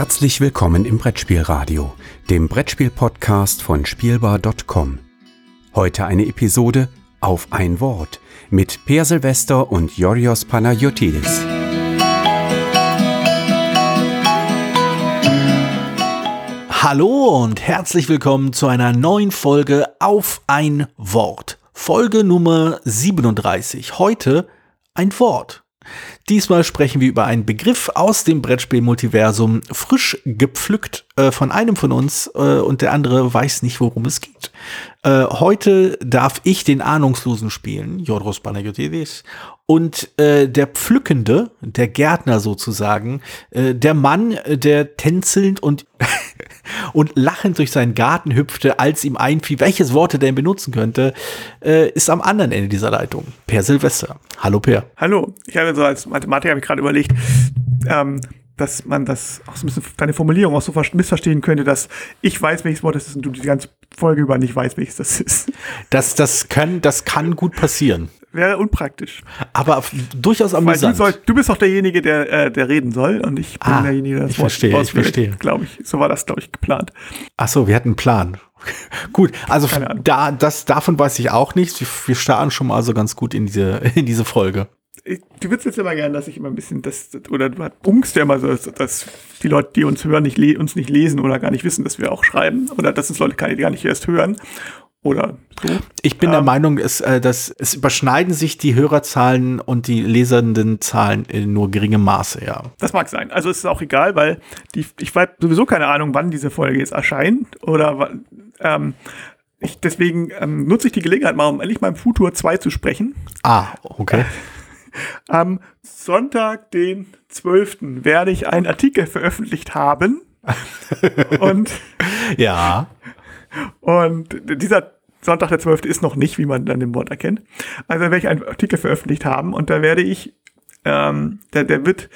Herzlich willkommen im Brettspielradio, dem Brettspiel-Podcast von Spielbar.com. Heute eine Episode auf ein Wort mit Per Silvester und Yorios Panayotidis. Hallo und herzlich willkommen zu einer neuen Folge auf ein Wort. Folge Nummer 37. Heute ein Wort. Diesmal sprechen wir über einen Begriff aus dem Brettspiel-Multiversum, frisch gepflückt äh, von einem von uns äh, und der andere weiß nicht, worum es geht. Äh, heute darf ich den Ahnungslosen spielen, Jodros Panagiotis, und äh, der Pflückende, der Gärtner sozusagen, äh, der Mann, äh, der tänzelnd und, und lachend durch seinen Garten hüpfte, als ihm einfiel, welches Wort er denn benutzen könnte, äh, ist am anderen Ende dieser Leitung. Per Silvester. Hallo Per. Hallo. Ich habe so als Mathematiker habe ich gerade überlegt, ähm, dass man das auch so ein bisschen deine Formulierung auch so missverstehen könnte, dass ich weiß, welches Wort das ist und du die ganze Folge über nicht weißt, welches das ist. Das, das, kann, das kann gut passieren wäre unpraktisch. Aber durchaus amüsant. Du, soll, du, bist doch derjenige, der, äh, der reden soll und ich bin ah, derjenige, der das ich Wort verstehe, ich verstehe. Glaube ich. So war das, glaube ich, geplant. Ach so, wir hatten einen Plan. gut, also da, das, davon weiß ich auch nichts. Wir, wir starten schon mal so ganz gut in diese, in diese Folge. Du willst jetzt immer gerne, dass ich immer ein bisschen das, oder du bunkst ja immer so, dass die Leute, die uns hören, nicht uns nicht lesen oder gar nicht wissen, dass wir auch schreiben oder dass es Leute gar nicht erst hören. Oder so. Ich bin ähm, der Meinung, es, äh, dass es überschneiden sich die Hörerzahlen und die lesernden Zahlen in nur geringem Maße, ja. Das mag sein. Also es ist auch egal, weil die, ich weiß sowieso keine Ahnung, wann diese Folge jetzt erscheint oder ähm, ich, deswegen ähm, nutze ich die Gelegenheit mal, um endlich mal im Futur 2 zu sprechen. Ah, okay. Am Sonntag, den 12. werde ich einen Artikel veröffentlicht haben. und ja. Und dieser Sonntag der 12. ist noch nicht, wie man dann im Wort erkennt. Also werde ich einen Artikel veröffentlicht haben und da werde ich, ähm, der, der wird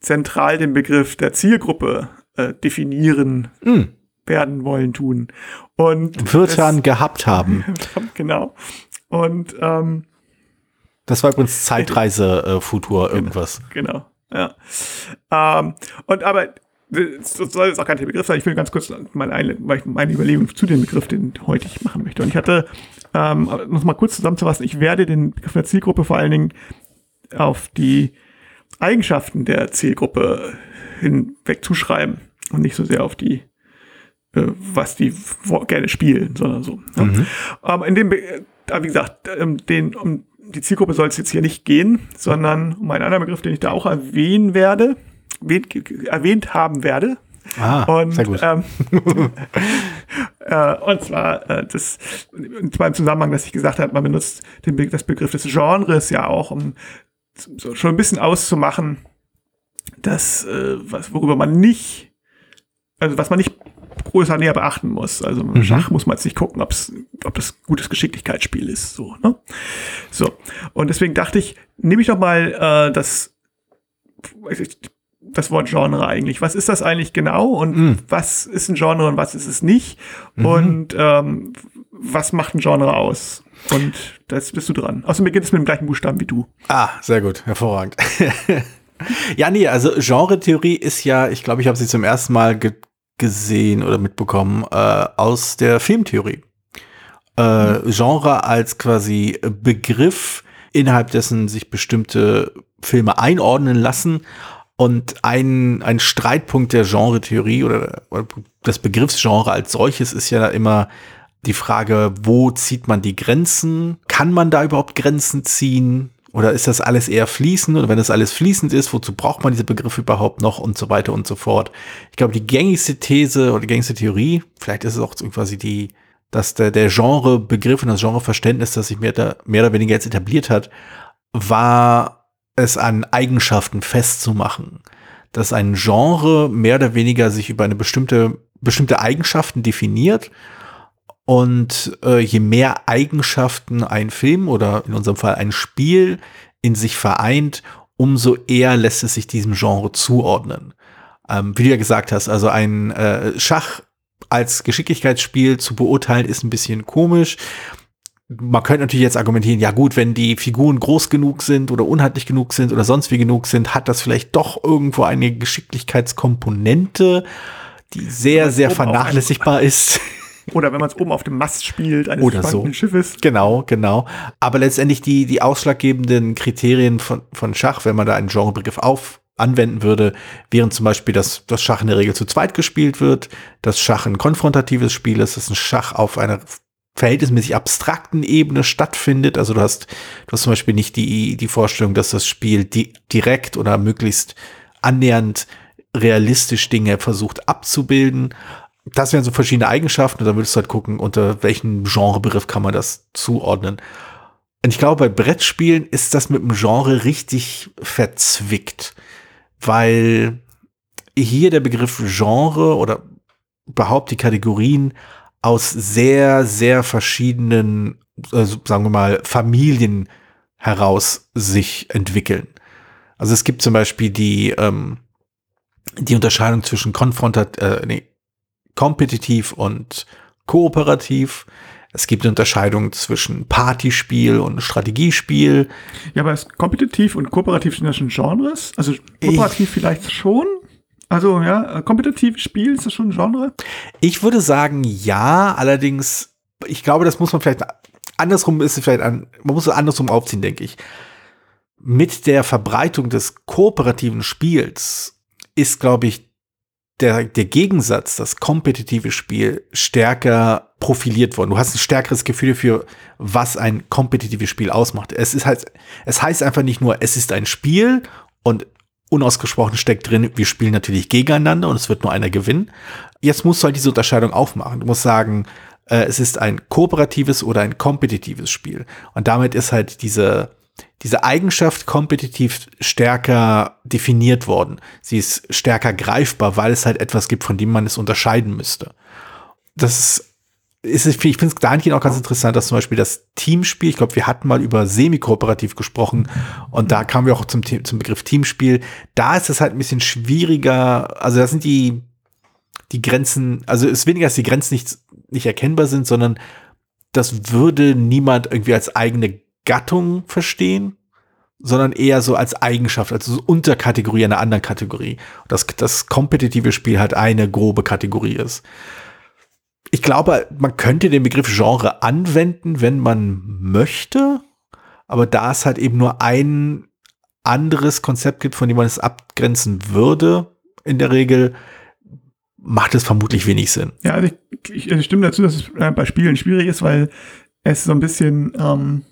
zentral den Begriff der Zielgruppe äh, definieren. Mm. werden wollen tun und wird dann gehabt haben genau und ähm, das war übrigens Zeitreise äh, Futur irgendwas genau ja ähm, und aber das soll jetzt auch kein Begriff sein. Ich will ganz kurz meine, meine Überlegung zu dem Begriff, den heute ich machen möchte. Und ich hatte, ähm, noch mal kurz zusammenzufassen, ich werde den Begriff der Zielgruppe vor allen Dingen auf die Eigenschaften der Zielgruppe hinweg zuschreiben und nicht so sehr auf die, äh, was die gerne spielen, sondern so. Ja. Mhm. Ähm, in dem, äh, wie gesagt, ähm, den, um die Zielgruppe soll es jetzt hier nicht gehen, sondern um einen anderen Begriff, den ich da auch erwähnen werde, erwähnt haben werde. Ah, und, sehr gut. Ähm, äh, und zwar äh, das, und zwar im Zusammenhang, dass ich gesagt habe, man benutzt den Be das Begriff des Genres ja auch, um so schon ein bisschen auszumachen, dass äh, was worüber man nicht, also was man nicht größer näher beachten muss. Also mhm. Schach muss man jetzt nicht gucken, ob's, ob das gutes Geschicklichkeitsspiel ist. So, ne? so. Und deswegen dachte ich, nehme ich doch mal äh, das das Wort Genre eigentlich. Was ist das eigentlich genau und mm. was ist ein Genre und was ist es nicht? Mhm. Und ähm, was macht ein Genre aus? Und das bist du dran. Außerdem beginnt es mit dem gleichen Buchstaben wie du. Ah, sehr gut, hervorragend. ja, nee, also Genre-Theorie ist ja, ich glaube, ich habe sie zum ersten Mal ge gesehen oder mitbekommen äh, aus der Filmtheorie. Äh, mhm. Genre als quasi Begriff, innerhalb dessen sich bestimmte Filme einordnen lassen und ein, ein Streitpunkt der Genre-Theorie oder, oder des Begriffsgenre als solches ist ja immer die Frage, wo zieht man die Grenzen? Kann man da überhaupt Grenzen ziehen? Oder ist das alles eher fließend? Und wenn das alles fließend ist, wozu braucht man diese Begriffe überhaupt noch und so weiter und so fort? Ich glaube, die gängigste These oder die gängigste Theorie, vielleicht ist es auch quasi die, dass der, der Genrebegriff und das Genreverständnis, das sich mehr, mehr oder weniger jetzt etabliert hat, war es an Eigenschaften festzumachen. Dass ein Genre mehr oder weniger sich über eine bestimmte, bestimmte Eigenschaften definiert. Und äh, je mehr Eigenschaften ein Film oder in unserem Fall ein Spiel in sich vereint, umso eher lässt es sich diesem Genre zuordnen. Ähm, wie du ja gesagt hast, also ein äh, Schach als Geschicklichkeitsspiel zu beurteilen ist ein bisschen komisch man könnte natürlich jetzt argumentieren, ja gut, wenn die Figuren groß genug sind oder unheitlich genug sind oder sonst wie genug sind, hat das vielleicht doch irgendwo eine Geschicklichkeitskomponente, die sehr, sehr vernachlässigbar ist. Oder wenn man es oben auf dem Mast spielt, eines Oder so. Schiffes. Genau, genau. Aber letztendlich die, die ausschlaggebenden Kriterien von, von Schach, wenn man da einen Genrebegriff auf anwenden würde, wären zum Beispiel, dass das Schach in der Regel zu zweit gespielt wird, dass Schach ein konfrontatives Spiel ist, dass ein Schach auf einer verhältnismäßig abstrakten Ebene stattfindet. Also du hast, du hast zum Beispiel nicht die, die Vorstellung, dass das Spiel di direkt oder möglichst annähernd realistisch Dinge versucht abzubilden. Das wären so verschiedene Eigenschaften und da würdest du halt gucken, unter welchen Genrebegriff kann man das zuordnen. Und ich glaube, bei Brettspielen ist das mit dem Genre richtig verzwickt, weil hier der Begriff Genre oder überhaupt die Kategorien aus sehr, sehr verschiedenen, also sagen wir mal, Familien heraus sich entwickeln. Also es gibt zum Beispiel die, ähm, die Unterscheidung zwischen konfrontat, äh, nee, kompetitiv und kooperativ. Es gibt eine Unterscheidung zwischen Partyspiel und Strategiespiel. Ja, aber ist kompetitiv und kooperativ sind das schon Genres? Also kooperativ ich, vielleicht schon? Also ja, äh, kompetitives Spiel, ist das schon ein Genre? Ich würde sagen, ja, allerdings, ich glaube, das muss man vielleicht andersrum ist es vielleicht an, man muss es andersrum aufziehen, denke ich. Mit der Verbreitung des kooperativen Spiels ist, glaube ich, der, der Gegensatz, das kompetitive Spiel, stärker profiliert worden. Du hast ein stärkeres Gefühl für, was ein kompetitives Spiel ausmacht. Es ist halt, es heißt einfach nicht nur, es ist ein Spiel und unausgesprochen steckt drin, wir spielen natürlich gegeneinander und es wird nur einer gewinnen. Jetzt musst du halt diese Unterscheidung aufmachen. Du musst sagen, äh, es ist ein kooperatives oder ein kompetitives Spiel. Und damit ist halt diese, diese Eigenschaft kompetitiv stärker definiert worden. Sie ist stärker greifbar, weil es halt etwas gibt, von dem man es unterscheiden müsste. Das ist ist ich finde es dahingehend auch ganz interessant, dass zum Beispiel das Teamspiel, ich glaube, wir hatten mal über semi-kooperativ gesprochen und da kamen wir auch zum, zum Begriff Teamspiel. Da ist es halt ein bisschen schwieriger, also da sind die, die Grenzen, also es ist weniger, dass die Grenzen nicht, nicht erkennbar sind, sondern das würde niemand irgendwie als eigene Gattung verstehen, sondern eher so als Eigenschaft, also so Unterkategorie einer anderen Kategorie. Das, das kompetitive Spiel halt eine grobe Kategorie ist ich glaube, man könnte den Begriff Genre anwenden, wenn man möchte, aber da es halt eben nur ein anderes Konzept gibt, von dem man es abgrenzen würde, in der Regel, macht es vermutlich wenig Sinn. Ja, also ich, ich, ich stimme dazu, dass es äh, bei Spielen schwierig ist, weil es so ein bisschen ähm,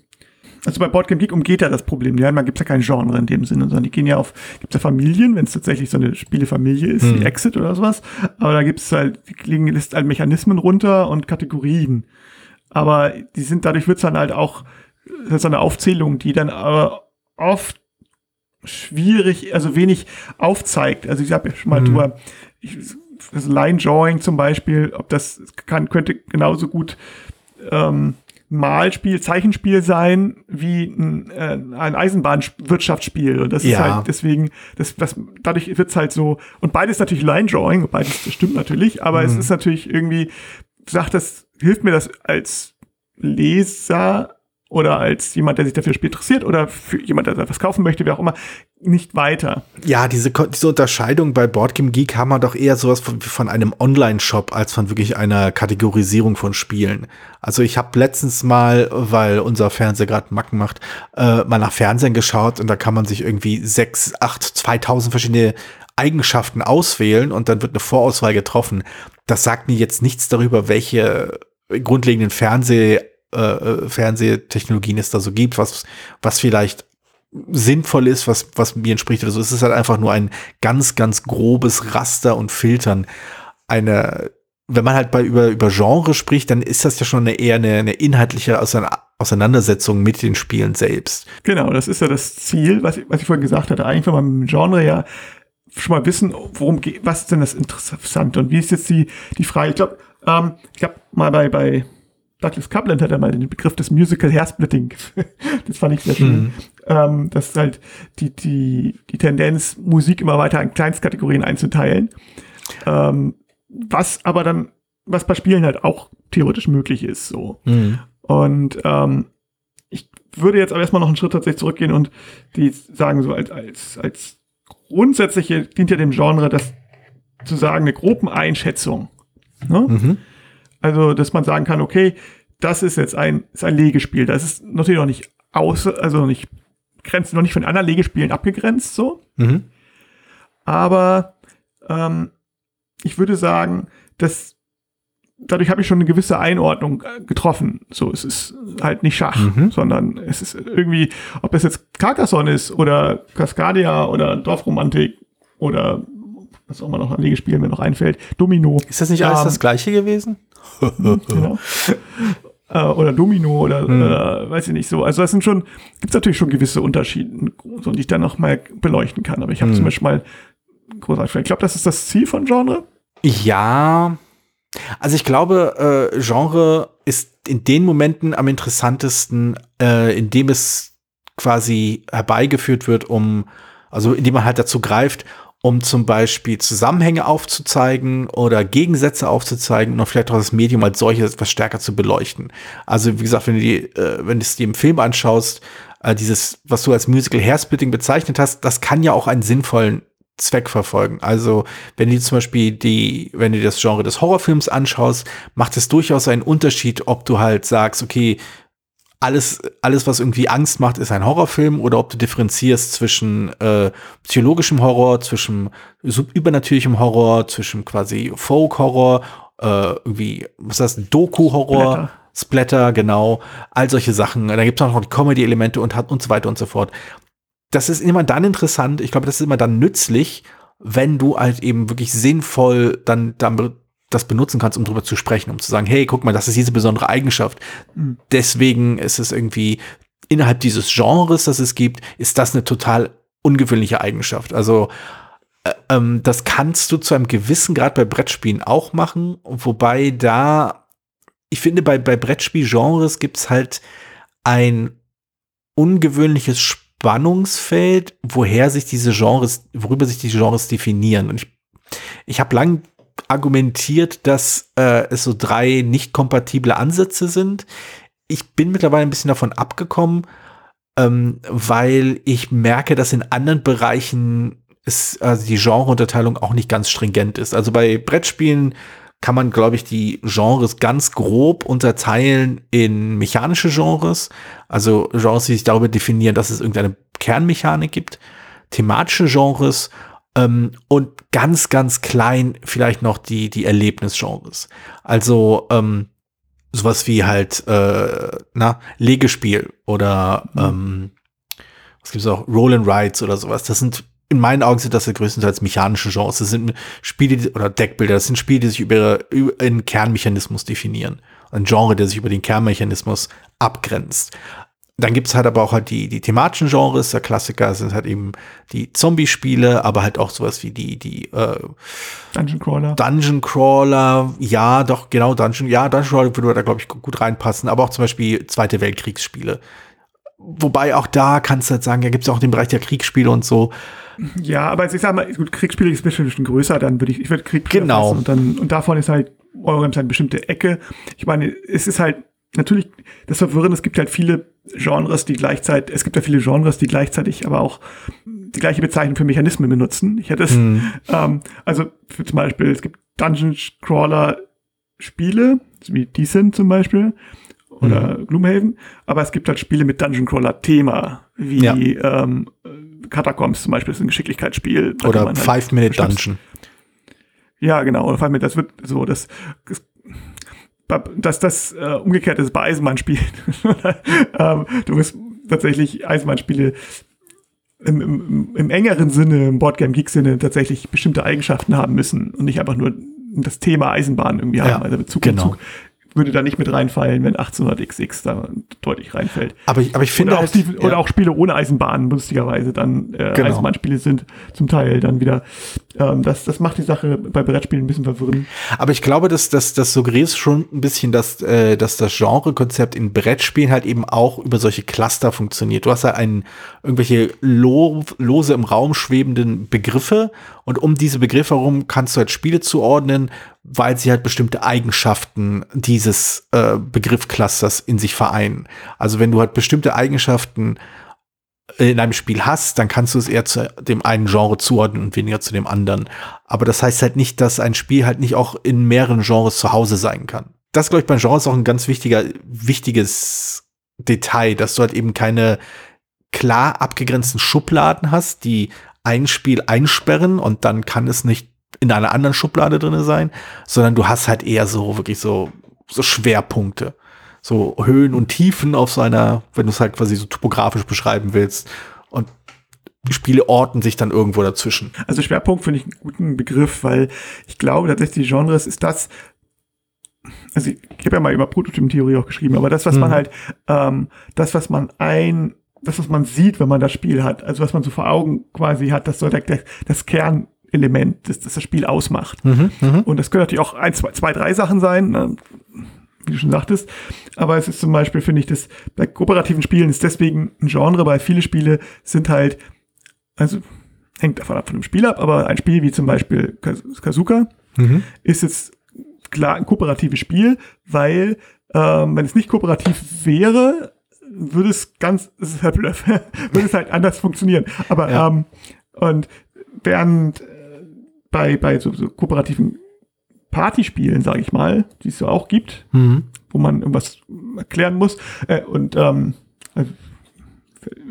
also bei Boardgame Geek umgeht ja das Problem. Ja, man gibt ja kein Genre in dem Sinne, sondern die gehen ja auf, gibt ja Familien, wenn es tatsächlich so eine Spielefamilie ist, hm. wie Exit oder sowas. Aber da gibt es halt, die liegen lässt halt Mechanismen runter und Kategorien. Aber die sind, dadurch wird es dann halt auch, das ist eine Aufzählung, die dann aber oft schwierig, also wenig aufzeigt. Also ich habe ja schon mal hm. drüber, ich, das Line Drawing zum Beispiel, ob das kann, könnte genauso gut ähm, Malspiel, Zeichenspiel sein wie ein, äh, ein Eisenbahnwirtschaftsspiel. Und das ja. ist halt deswegen, das, das, dadurch wird's halt so, und beides natürlich Line Drawing, beides stimmt natürlich, aber mhm. es ist natürlich irgendwie, sagt das, hilft mir das als Leser oder als jemand, der sich dafür interessiert oder für jemand, der etwas kaufen möchte, wie auch immer, nicht weiter. Ja, diese, diese Unterscheidung bei Boardgame Geek haben wir doch eher sowas von, von einem Online-Shop als von wirklich einer Kategorisierung von Spielen. Also ich habe letztens mal, weil unser Fernseher gerade Macken macht, äh, mal nach Fernsehen geschaut und da kann man sich irgendwie sechs, acht, 2000 verschiedene Eigenschaften auswählen und dann wird eine Vorauswahl getroffen. Das sagt mir jetzt nichts darüber, welche grundlegenden Fernseh Fernsehtechnologien es da so gibt, was, was vielleicht sinnvoll ist, was, was mir entspricht oder so. Es ist halt einfach nur ein ganz, ganz grobes Raster und Filtern. Eine, wenn man halt bei über, über Genre spricht, dann ist das ja schon eine, eher eine, eine inhaltliche Auseinandersetzung mit den Spielen selbst. Genau, das ist ja das Ziel, was ich, was ich vorhin gesagt hatte. Eigentlich, wenn man mit Genre ja schon mal wissen, worum geht, was ist denn das Interessante und wie ist jetzt die, die Frage? Ich glaube, ähm, ich habe mal bei, bei Douglas Coupland hat ja mal den Begriff des Musical Hairsplitting. das fand ich sehr schön. Mhm. Ähm, das ist halt die, die, die Tendenz, Musik immer weiter in Kleinstkategorien einzuteilen. Ähm, was aber dann, was bei Spielen halt auch theoretisch möglich ist, so. Mhm. Und ähm, ich würde jetzt aber erstmal noch einen Schritt tatsächlich zurückgehen und die sagen so als, als, als grundsätzliche dient ja dem Genre das zu sagen, eine Gruppeneinschätzung. Ne? Mhm. Also, dass man sagen kann, okay, das ist jetzt ein, ist ein Legespiel. Das ist natürlich noch nicht aus, also noch nicht, grenzt noch nicht von anderen Legespielen abgegrenzt, so. Mhm. Aber ähm, ich würde sagen, dass dadurch habe ich schon eine gewisse Einordnung äh, getroffen. So, es ist halt nicht Schach, Mhm. sondern es ist irgendwie, ob es jetzt Carcassonne ist oder Cascadia oder Dorfromantik oder was auch immer noch an Legespielen mir noch einfällt, Domino. Ist das nicht alles Ähm, das gleiche gewesen? Genau. äh, oder Domino oder äh, weiß ich nicht so. Also das sind schon, gibt es natürlich schon gewisse Unterschiede, so, die ich dann noch mal beleuchten kann. Aber ich habe zum Beispiel mal großartig, ich glaube, das ist das Ziel von Genre. Ja. Also ich glaube, äh, Genre ist in den Momenten am interessantesten, äh, in dem es quasi herbeigeführt wird, um, also indem man halt dazu greift, um zum Beispiel Zusammenhänge aufzuzeigen oder Gegensätze aufzuzeigen und vielleicht auch das Medium als solches etwas stärker zu beleuchten. Also wie gesagt, wenn du die, äh, wenn du es dir im Film anschaust, äh, dieses, was du als Musical Hairsplitting bezeichnet hast, das kann ja auch einen sinnvollen Zweck verfolgen. Also, wenn du zum Beispiel die, wenn du das Genre des Horrorfilms anschaust, macht es durchaus einen Unterschied, ob du halt sagst, okay, alles, alles, was irgendwie Angst macht, ist ein Horrorfilm, oder ob du differenzierst zwischen äh, psychologischem Horror, zwischen übernatürlichem Horror, zwischen quasi Folk-Horror, äh, irgendwie, was ist das, Doku-Horror, Splatter. Splatter, genau, all solche Sachen. Da gibt es auch noch die Comedy-Elemente und, hat- und so weiter und so fort das ist immer dann interessant, ich glaube, das ist immer dann nützlich, wenn du halt eben wirklich sinnvoll dann, dann be- das benutzen kannst, um drüber zu sprechen, um zu sagen, hey, guck mal, das ist diese besondere Eigenschaft. Deswegen ist es irgendwie innerhalb dieses Genres, das es gibt, ist das eine total ungewöhnliche Eigenschaft. Also äh, ähm, das kannst du zu einem gewissen Grad bei Brettspielen auch machen, wobei da, ich finde, bei, bei Brettspielgenres gibt es halt ein ungewöhnliches Spannungsfeld, woher sich diese Genres, worüber sich diese Genres definieren. Und ich, ich habe lang argumentiert, dass äh, es so drei nicht kompatible Ansätze sind. Ich bin mittlerweile ein bisschen davon abgekommen, ähm, weil ich merke, dass in anderen Bereichen ist, also die Genreunterteilung auch nicht ganz stringent ist. Also bei Brettspielen kann man, glaube ich, die Genres ganz grob unterteilen in mechanische Genres, also Genres, die sich darüber definieren, dass es irgendeine Kernmechanik gibt, thematische Genres ähm, und ganz, ganz klein vielleicht noch die, die Erlebnisgenres. Also ähm, sowas wie halt, äh, na, Legespiel oder ähm, was gibt's auch, Roll and Rides oder sowas. Das sind in meinen Augen sind das ja größtenteils mechanische Genres. Das sind Spiele oder Deckbilder. Das sind Spiele, die sich über, über einen Kernmechanismus definieren. Ein Genre, der sich über den Kernmechanismus abgrenzt. Dann gibt's halt aber auch halt die, die thematischen Genres. Der Klassiker sind halt eben die Zombie-Spiele, aber halt auch sowas wie die, die äh, Dungeon Crawler. Dungeon Crawler, ja, doch, genau, Dungeon, ja, Dungeon Crawler würde da, glaube ich, gut reinpassen, aber auch zum Beispiel Zweite Weltkriegsspiele. Wobei auch da kannst du halt sagen, ja, gibt es auch den Bereich der Kriegsspiele und so. Ja, aber ich sag mal, gut, Kriegsspiele ist ein bisschen größer, dann würde ich, ich würde Kriegsspiele Genau. und dann, und davon ist halt Eurogames eine bestimmte Ecke. Ich meine, es ist halt, natürlich, das Verwirrende, es gibt halt viele Genres, die gleichzeitig, es gibt ja viele Genres, die gleichzeitig aber auch die gleiche Bezeichnung für Mechanismen benutzen. Ich hätte es, ähm, also für zum Beispiel, es gibt Dungeon Crawler Spiele, wie Descent zum Beispiel, oder Gloomhaven, aber es gibt halt Spiele mit Dungeon Crawler Thema, wie Ja. ähm, Catacombs zum Beispiel, ist ein Geschicklichkeitsspiel. Oder halt Five Minute Dungeon. Ja, genau. Oder Five Minute, das wird so, das, das dass das äh, umgekehrt ist bei Eisenbahnspielen. ähm, du wirst tatsächlich Eisenbahnspiele im, im, im engeren Sinne, im Boardgame Geek Sinne tatsächlich bestimmte Eigenschaften haben müssen und nicht einfach nur das Thema Eisenbahn irgendwie Ja, haben. Also Bezug genau. Zug würde da nicht mit reinfallen, wenn 1800XX da deutlich reinfällt. Aber ich, aber ich finde Oder auch, halt, ja. oder auch Spiele ohne Eisenbahnen, lustigerweise dann äh, Genau. Eisenbahnspiele sind zum Teil dann wieder. Ähm, das, das macht die Sache bei Brettspielen ein bisschen verwirrend. Aber ich glaube, dass das, das suggeriert schon ein bisschen, dass, äh, dass das Genrekonzept in Brettspielen halt eben auch über solche Cluster funktioniert. Du hast halt einen, irgendwelche lo lose im Raum schwebenden Begriffe und um diese Begriffe herum kannst du halt Spiele zuordnen, weil sie halt bestimmte Eigenschaften dieses äh, Begriffclusters in sich vereinen. Also wenn du halt bestimmte Eigenschaften in einem Spiel hast, dann kannst du es eher zu dem einen Genre zuordnen und weniger zu dem anderen. Aber das heißt halt nicht, dass ein Spiel halt nicht auch in mehreren Genres zu Hause sein kann. Das, glaube ich, bei Genres auch ein ganz wichtiger, wichtiges Detail, dass du halt eben keine klar abgegrenzten Schubladen hast, die ein Spiel einsperren und dann kann es nicht in einer anderen Schublade drinne sein, sondern du hast halt eher so wirklich so, so Schwerpunkte so Höhen und Tiefen auf seiner, wenn du es halt quasi so topografisch beschreiben willst. Und die Spiele orten sich dann irgendwo dazwischen. Also Schwerpunkt finde ich einen guten Begriff, weil ich glaube tatsächlich, die Genres ist das, also ich, ich habe ja mal über Prototypentheorie auch geschrieben, aber das, was mhm. man halt, ähm, das, was man ein, das, was man sieht, wenn man das Spiel hat, also was man so vor Augen quasi hat, das soll der, der, das Kernelement, das, das das Spiel ausmacht. Mhm, mh. Und das können natürlich auch ein, zwei, zwei, drei Sachen sein. Ne? wie du schon sagtest. Aber es ist zum Beispiel, finde ich, das bei kooperativen Spielen ist deswegen ein Genre, weil viele Spiele sind halt, also hängt davon ab von dem Spiel ab, aber ein Spiel wie zum Beispiel Kazuka mhm. ist jetzt klar ein kooperatives Spiel, weil ähm, wenn es nicht kooperativ wäre, würde es ganz, es ist halt Bluff, würde es halt anders funktionieren. Aber ja. ähm, und während äh, bei, bei so, so kooperativen Partyspielen, sage ich mal, die es ja auch gibt, mhm. wo man irgendwas erklären muss. Äh, und ähm, äh,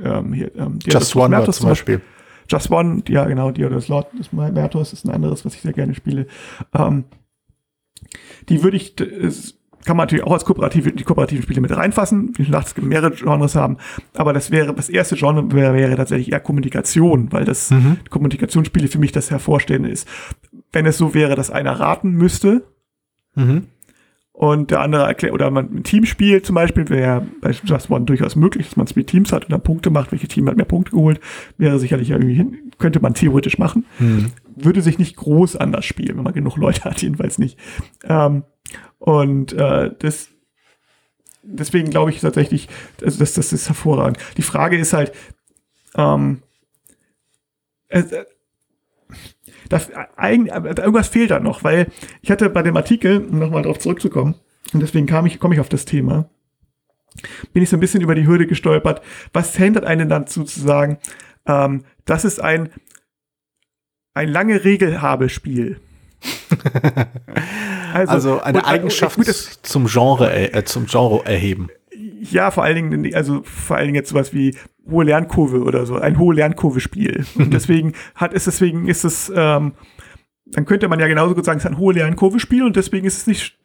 ähm, hier, ähm, Just One Mertos zum Beispiel. Just One, ja genau, Diodos Lord des Mertos ist ein anderes, was ich sehr gerne spiele. Ähm, die würde ich, das kann man natürlich auch als kooperative, die kooperativen Spiele mit reinfassen. Wie schon gesagt, es gibt mehrere Genres haben. Aber das wäre, das erste Genre wäre, wäre tatsächlich eher Kommunikation, weil das mhm. Kommunikationsspiele für mich das Hervorstehende ist wenn es so wäre, dass einer raten müsste mhm. und der andere erklärt, oder man ein Team spielt zum Beispiel, wäre bei Just One durchaus möglich, dass man zwei Teams hat und dann Punkte macht, welche Team hat mehr Punkte geholt, wäre sicherlich irgendwie hin, könnte man theoretisch machen. Mhm. Würde sich nicht groß anders spielen, wenn man genug Leute hat, jedenfalls nicht. Ähm, und äh, das deswegen glaube ich tatsächlich, also das, das ist hervorragend. Die Frage ist halt, ähm, äh, das, eigentlich, irgendwas fehlt da noch, weil ich hatte bei dem Artikel, um nochmal darauf zurückzukommen, und deswegen kam ich, komme ich auf das Thema, bin ich so ein bisschen über die Hürde gestolpert. Was hindert einen dazu zu sagen, ähm, das ist ein, ein lange Regelhabe-Spiel. also, also, eine und, Eigenschaft und, zum Genre, äh, zum Genre erheben. Ja, vor allen Dingen, also vor allen Dingen jetzt sowas wie hohe Lernkurve oder so, ein hohe Lernkurve-Spiel. Und deswegen hat es, deswegen ist es, ähm, dann könnte man ja genauso gut sagen, es ist ein hohe Lernkurve-Spiel und deswegen ist es nicht,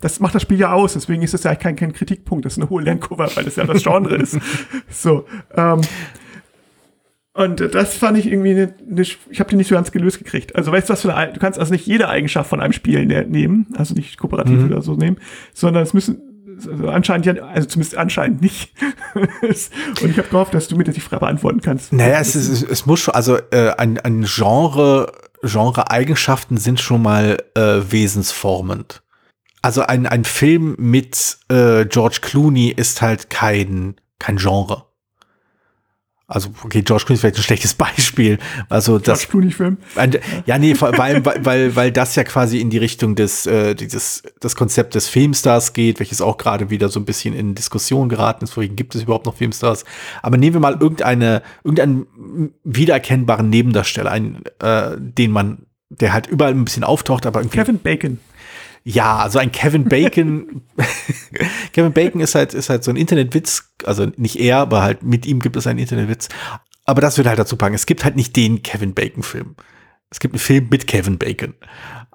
das macht das Spiel ja aus, deswegen ist es ja kein, kein Kritikpunkt, das ist eine hohe Lernkurve, weil das ja das Genre ist. So, ähm, und das fand ich irgendwie, eine, eine, ich habe die nicht so ganz gelöst gekriegt. Also weißt du was für eine, du kannst also nicht jede Eigenschaft von einem Spiel ne, nehmen, also nicht kooperativ mhm. oder so nehmen, sondern es müssen also anscheinend ja, also zumindest anscheinend nicht. und ich habe gehofft, dass du mir das die Frage beantworten kannst. Naja, es, es, es muss schon, also äh, ein, ein Genre, Genre-Eigenschaften sind schon mal äh, wesensformend. Also ein, ein Film mit äh, George Clooney ist halt kein, kein Genre. Also, okay, George Clooney ist vielleicht ein schlechtes Beispiel. Also das. George Clooney-Film. Ja, nee, weil, weil, weil das ja quasi in die Richtung des, äh, dieses, das Konzept des Filmstars geht, welches auch gerade wieder so ein bisschen in Diskussion geraten ist. Vorhin gibt es überhaupt noch Filmstars. Aber nehmen wir mal irgendeine, irgendeinen wiedererkennbaren Nebendarsteller, einen, äh, den man, der halt überall ein bisschen auftaucht, aber irgendwie. Kevin Bacon. Ja, also ein Kevin Bacon. Kevin Bacon ist halt, ist halt so ein Internetwitz. Also nicht er, aber halt mit ihm gibt es einen Internetwitz. Aber das wird halt dazu packen. Es gibt halt nicht den Kevin Bacon Film. Es gibt einen Film mit Kevin Bacon.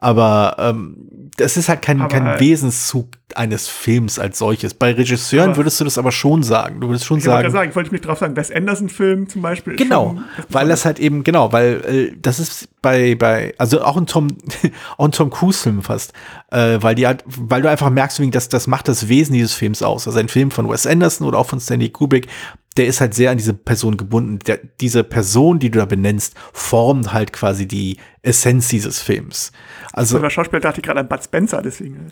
Aber ähm, das ist halt kein, kein Wesenszug eines Films als solches. Bei Regisseuren würdest du das aber schon sagen. Du würdest schon ich sagen. sagen. Ich wollte mich drauf sagen, Wes Anderson-Film zum Beispiel. Genau, schon, weil das halt eben, genau, weil äh, das ist bei, bei, also auch ein Tom, auch ein Tom Cruise-Film fast, äh, weil die halt, weil du einfach merkst, dass das macht das Wesen dieses Films aus. Also ein Film von Wes Anderson oder auch von Stanley Kubrick, der ist halt sehr an diese Person gebunden. Der, diese Person, die du da benennst, formt halt quasi die Essenz dieses Films. Also der Schauspieler dachte ich gerade an Bud Spencer, deswegen.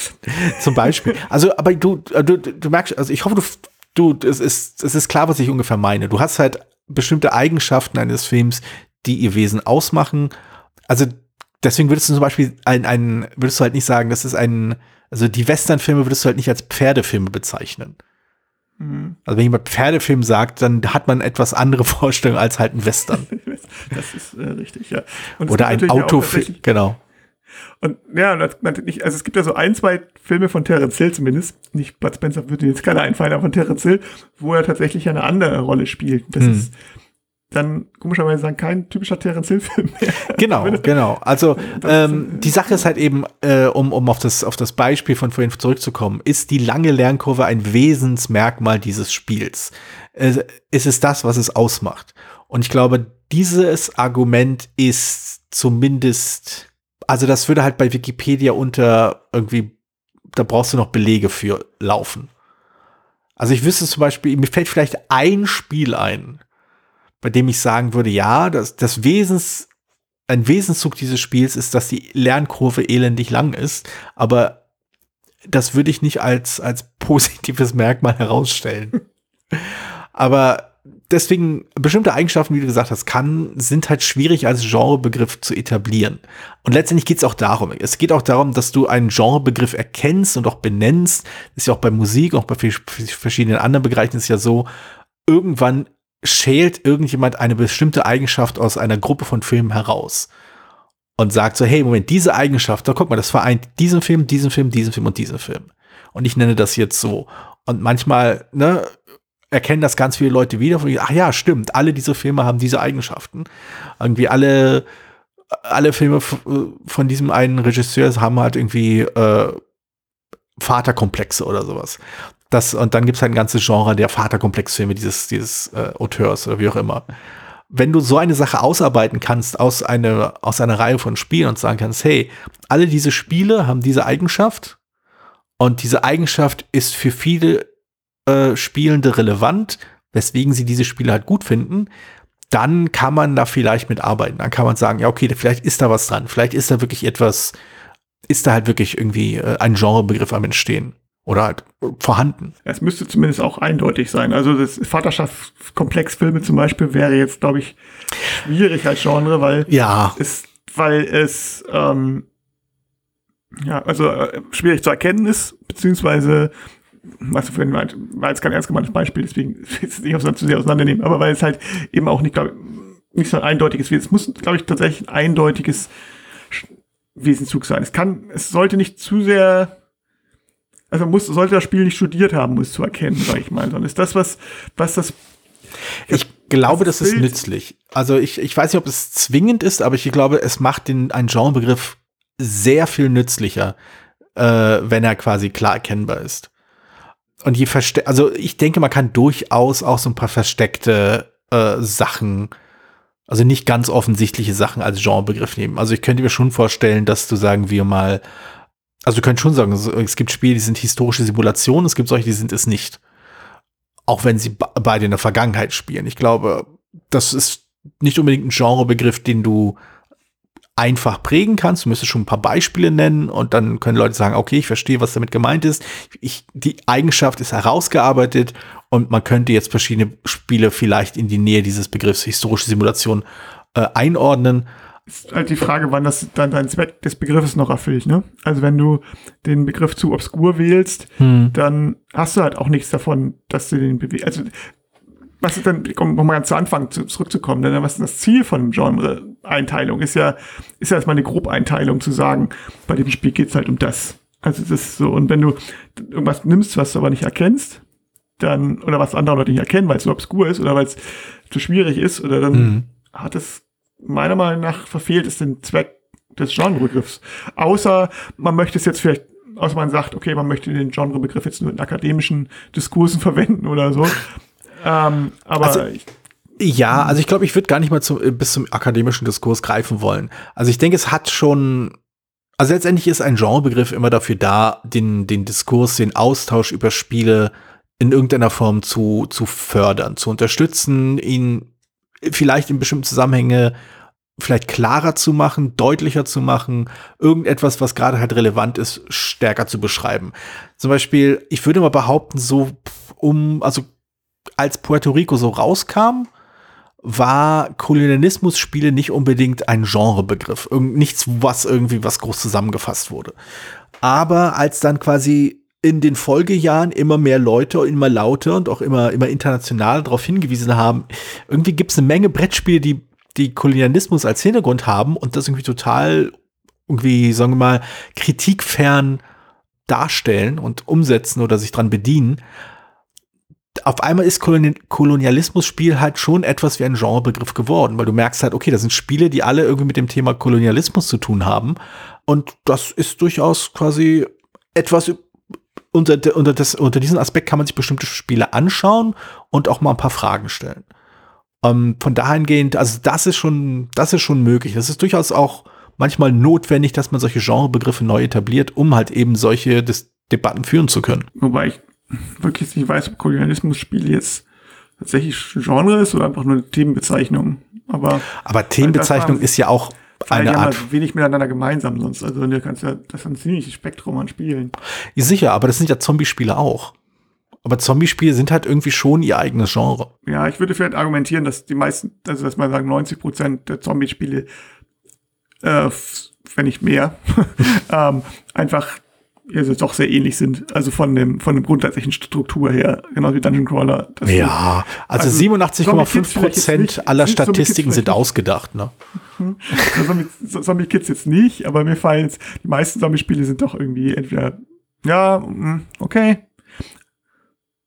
zum Beispiel. Also, aber du, du, du merkst, also ich hoffe, du, du, es ist, es ist klar, was ich ungefähr meine. Du hast halt bestimmte Eigenschaften eines Films, die ihr Wesen ausmachen. Also deswegen würdest du zum Beispiel ein, ein, würdest du halt nicht sagen, das ist ein, also die Western-Filme würdest du halt nicht als Pferdefilme bezeichnen. Mhm. Also wenn jemand Pferdefilm sagt, dann hat man etwas andere Vorstellungen als halt ein Western. das ist äh, richtig, ja. Oder ein Autofilm, genau. Und ja, natürlich, also es gibt ja so ein, zwei Filme von Terence Hill zumindest, nicht Bud Spencer würde jetzt keiner einfallen, aber von Terence Hill, wo er tatsächlich eine andere Rolle spielt. Das hm. ist dann komischerweise dann kein typischer Terence Hill-Film mehr. Genau, genau. Also ähm, die Sache ist halt eben, äh, um, um auf, das, auf das Beispiel von vorhin zurückzukommen, ist die lange Lernkurve ein Wesensmerkmal dieses Spiels. Äh, ist es das, was es ausmacht? Und ich glaube, dieses Argument ist zumindest also das würde halt bei Wikipedia unter irgendwie, da brauchst du noch Belege für laufen. Also ich wüsste zum Beispiel, mir fällt vielleicht ein Spiel ein, bei dem ich sagen würde, ja, das, das Wesens, ein Wesenszug dieses Spiels ist, dass die Lernkurve elendig lang ist, aber das würde ich nicht als, als positives Merkmal herausstellen. aber deswegen bestimmte Eigenschaften, wie du gesagt hast, kann, sind halt schwierig als Genrebegriff zu etablieren. Und letztendlich geht es auch darum. Es geht auch darum, dass du einen Genrebegriff erkennst und auch benennst. Das ist ja auch bei Musik, auch bei verschiedenen anderen Bereichen ist ja so, irgendwann schält irgendjemand eine bestimmte Eigenschaft aus einer Gruppe von Filmen heraus und sagt so, hey, Moment, diese Eigenschaft, da guck mal, das vereint diesen Film, diesen Film, diesen Film und diesen Film. Und ich nenne das jetzt so. Und manchmal, ne, erkennen das ganz viele Leute wieder. Ach ja, stimmt, alle diese Filme haben diese Eigenschaften. Irgendwie alle, alle Filme von diesem einen Regisseur haben halt irgendwie äh, Vaterkomplexe oder sowas. Das, und dann gibt es halt ein ganzes Genre der Vaterkomplexfilme dieses, dieses äh, Auteurs oder wie auch immer. Wenn du so eine Sache ausarbeiten kannst aus, eine, aus einer Reihe von Spielen und sagen kannst, hey, alle diese Spiele haben diese Eigenschaft und diese Eigenschaft ist für viele äh, Spielende relevant, weswegen sie diese Spiele halt gut finden, dann kann man da vielleicht mit arbeiten. Dann kann man sagen, ja, okay, vielleicht ist da was dran. Vielleicht ist da wirklich etwas, ist da halt wirklich irgendwie äh, ein Genrebegriff am Entstehen oder halt vorhanden. Es müsste zumindest auch eindeutig sein. Also das Vaterschaftskomplexfilme zum Beispiel wäre jetzt, glaube ich, schwierig als Genre, weil ja. es, weil es ähm, ja, also äh, schwierig zu erkennen ist, beziehungsweise was du vorhin meint, war jetzt kein ernst gemeintes Beispiel, deswegen will ich es nicht zu sehr auseinandernehmen, aber weil es halt eben auch nicht, glaube nicht so ein eindeutiges Wesen. Es muss, glaube ich, tatsächlich ein eindeutiges Wesenzug sein. Es kann, es sollte nicht zu sehr, also muss, sollte das Spiel nicht studiert haben, muss zu erkennen, sage ich mal, sondern ist das, was, was das ich glaube, das ist nützlich. Also ich, ich weiß nicht, ob es zwingend ist, aber ich glaube, es macht den, einen Genrebegriff sehr viel nützlicher, äh, wenn er quasi klar erkennbar ist. Und je verste also ich denke, man kann durchaus auch so ein paar versteckte äh, Sachen, also nicht ganz offensichtliche Sachen als Genrebegriff nehmen. Also ich könnte mir schon vorstellen, dass du sagen wir mal, also du könntest schon sagen, es gibt Spiele, die sind historische Simulationen, es gibt solche, die sind es nicht. Auch wenn sie beide in der Vergangenheit spielen. Ich glaube, das ist nicht unbedingt ein Genrebegriff, den du einfach prägen kannst. Du müsstest schon ein paar Beispiele nennen und dann können Leute sagen, okay, ich verstehe, was damit gemeint ist. Ich, die Eigenschaft ist herausgearbeitet und man könnte jetzt verschiedene Spiele vielleicht in die Nähe dieses Begriffs historische Simulation äh, einordnen. Ist halt die Frage, wann das dann dein Zweck des Begriffes noch erfüllt, ne? Also wenn du den Begriff zu obskur wählst, hm. dann hast du halt auch nichts davon, dass du den bewegst. Also was ist denn, um nochmal ganz zu Anfang zu, zurückzukommen, denn was ist das Ziel von Genre-Einteilung? Ist ja, ist ja erstmal eine Grobeinteilung zu sagen, bei dem Spiel geht es halt um das. Also das ist so, und wenn du irgendwas nimmst, was du aber nicht erkennst, dann, oder was andere Leute nicht erkennen, weil es so obskur ist oder weil es zu schwierig ist, oder dann mhm. hat es meiner Meinung nach verfehlt es den Zweck des Genrebegriffs. Außer man möchte es jetzt vielleicht, außer man sagt, okay, man möchte den Genrebegriff jetzt nur in akademischen Diskursen verwenden oder so. Ähm, aber also, ja, also ich glaube, ich würde gar nicht mal zu, bis zum akademischen Diskurs greifen wollen. Also ich denke, es hat schon, also letztendlich ist ein Genrebegriff immer dafür da, den, den Diskurs, den Austausch über Spiele in irgendeiner Form zu, zu fördern, zu unterstützen, ihn vielleicht in bestimmten Zusammenhänge vielleicht klarer zu machen, deutlicher zu machen, irgendetwas, was gerade halt relevant ist, stärker zu beschreiben. Zum Beispiel, ich würde mal behaupten, so um, also als Puerto Rico so rauskam, war Kolonialismus-Spiele nicht unbedingt ein Genrebegriff. Irgend, nichts, was irgendwie was groß zusammengefasst wurde. Aber als dann quasi in den Folgejahren immer mehr Leute, immer lauter und auch immer, immer international darauf hingewiesen haben, irgendwie gibt es eine Menge Brettspiele, die, die Kolonialismus als Hintergrund haben und das irgendwie total irgendwie, sagen wir mal, kritikfern darstellen und umsetzen oder sich dran bedienen auf einmal ist Kolonialismus-Spiel halt schon etwas wie ein Genrebegriff geworden, weil du merkst halt, okay, das sind Spiele, die alle irgendwie mit dem Thema Kolonialismus zu tun haben. Und das ist durchaus quasi etwas, unter, unter, das, unter diesem Aspekt kann man sich bestimmte Spiele anschauen und auch mal ein paar Fragen stellen. Ähm, von dahingehend, also das ist schon, das ist schon möglich. Das ist durchaus auch manchmal notwendig, dass man solche Genrebegriffe neu etabliert, um halt eben solche Dis Debatten führen zu können. Wobei ich wirklich nicht weiß, ob Kolonialismus-Spiel jetzt tatsächlich Genre ist oder einfach nur eine Themenbezeichnung. Aber, aber Themenbezeichnung ist ja auch eine die Art. Haben wenig miteinander gemeinsam sonst. Also du kannst ja, das ist ein ziemliches Spektrum an Spielen. Sicher, aber das sind ja Zombie-Spiele auch. Aber Zombie-Spiele sind halt irgendwie schon ihr eigenes Genre. Ja, ich würde vielleicht argumentieren, dass die meisten, also dass man sagen, 90 Prozent der Zombie-Spiele, äh, wenn nicht mehr, ähm, einfach also doch sehr ähnlich sind. Also von dem, von dem grundsätzlichen Struktur her, genau wie Dungeon Crawler. ja, also, also 87,5 Prozent aller Statistiken sind ausgedacht, ne? Mhm. Zombie, Zombie Kids jetzt nicht, aber mir fallen jetzt, die meisten Zombie-Spiele sind doch irgendwie entweder, ja, mm, okay.